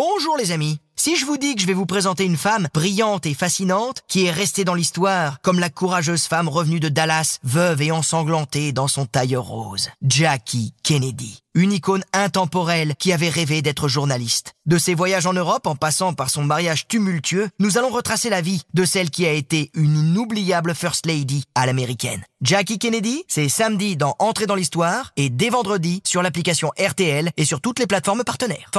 Bonjour les amis. Si je vous dis que je vais vous présenter une femme brillante et fascinante qui est restée dans l'histoire comme la courageuse femme revenue de Dallas, veuve et ensanglantée dans son tailleur rose, Jackie Kennedy. Une icône intemporelle qui avait rêvé d'être journaliste. De ses voyages en Europe en passant par son mariage tumultueux, nous allons retracer la vie de celle qui a été une inoubliable First Lady à l'américaine. Jackie Kennedy, c'est samedi dans Entrer dans l'histoire et dès vendredi sur l'application RTL et sur toutes les plateformes partenaires.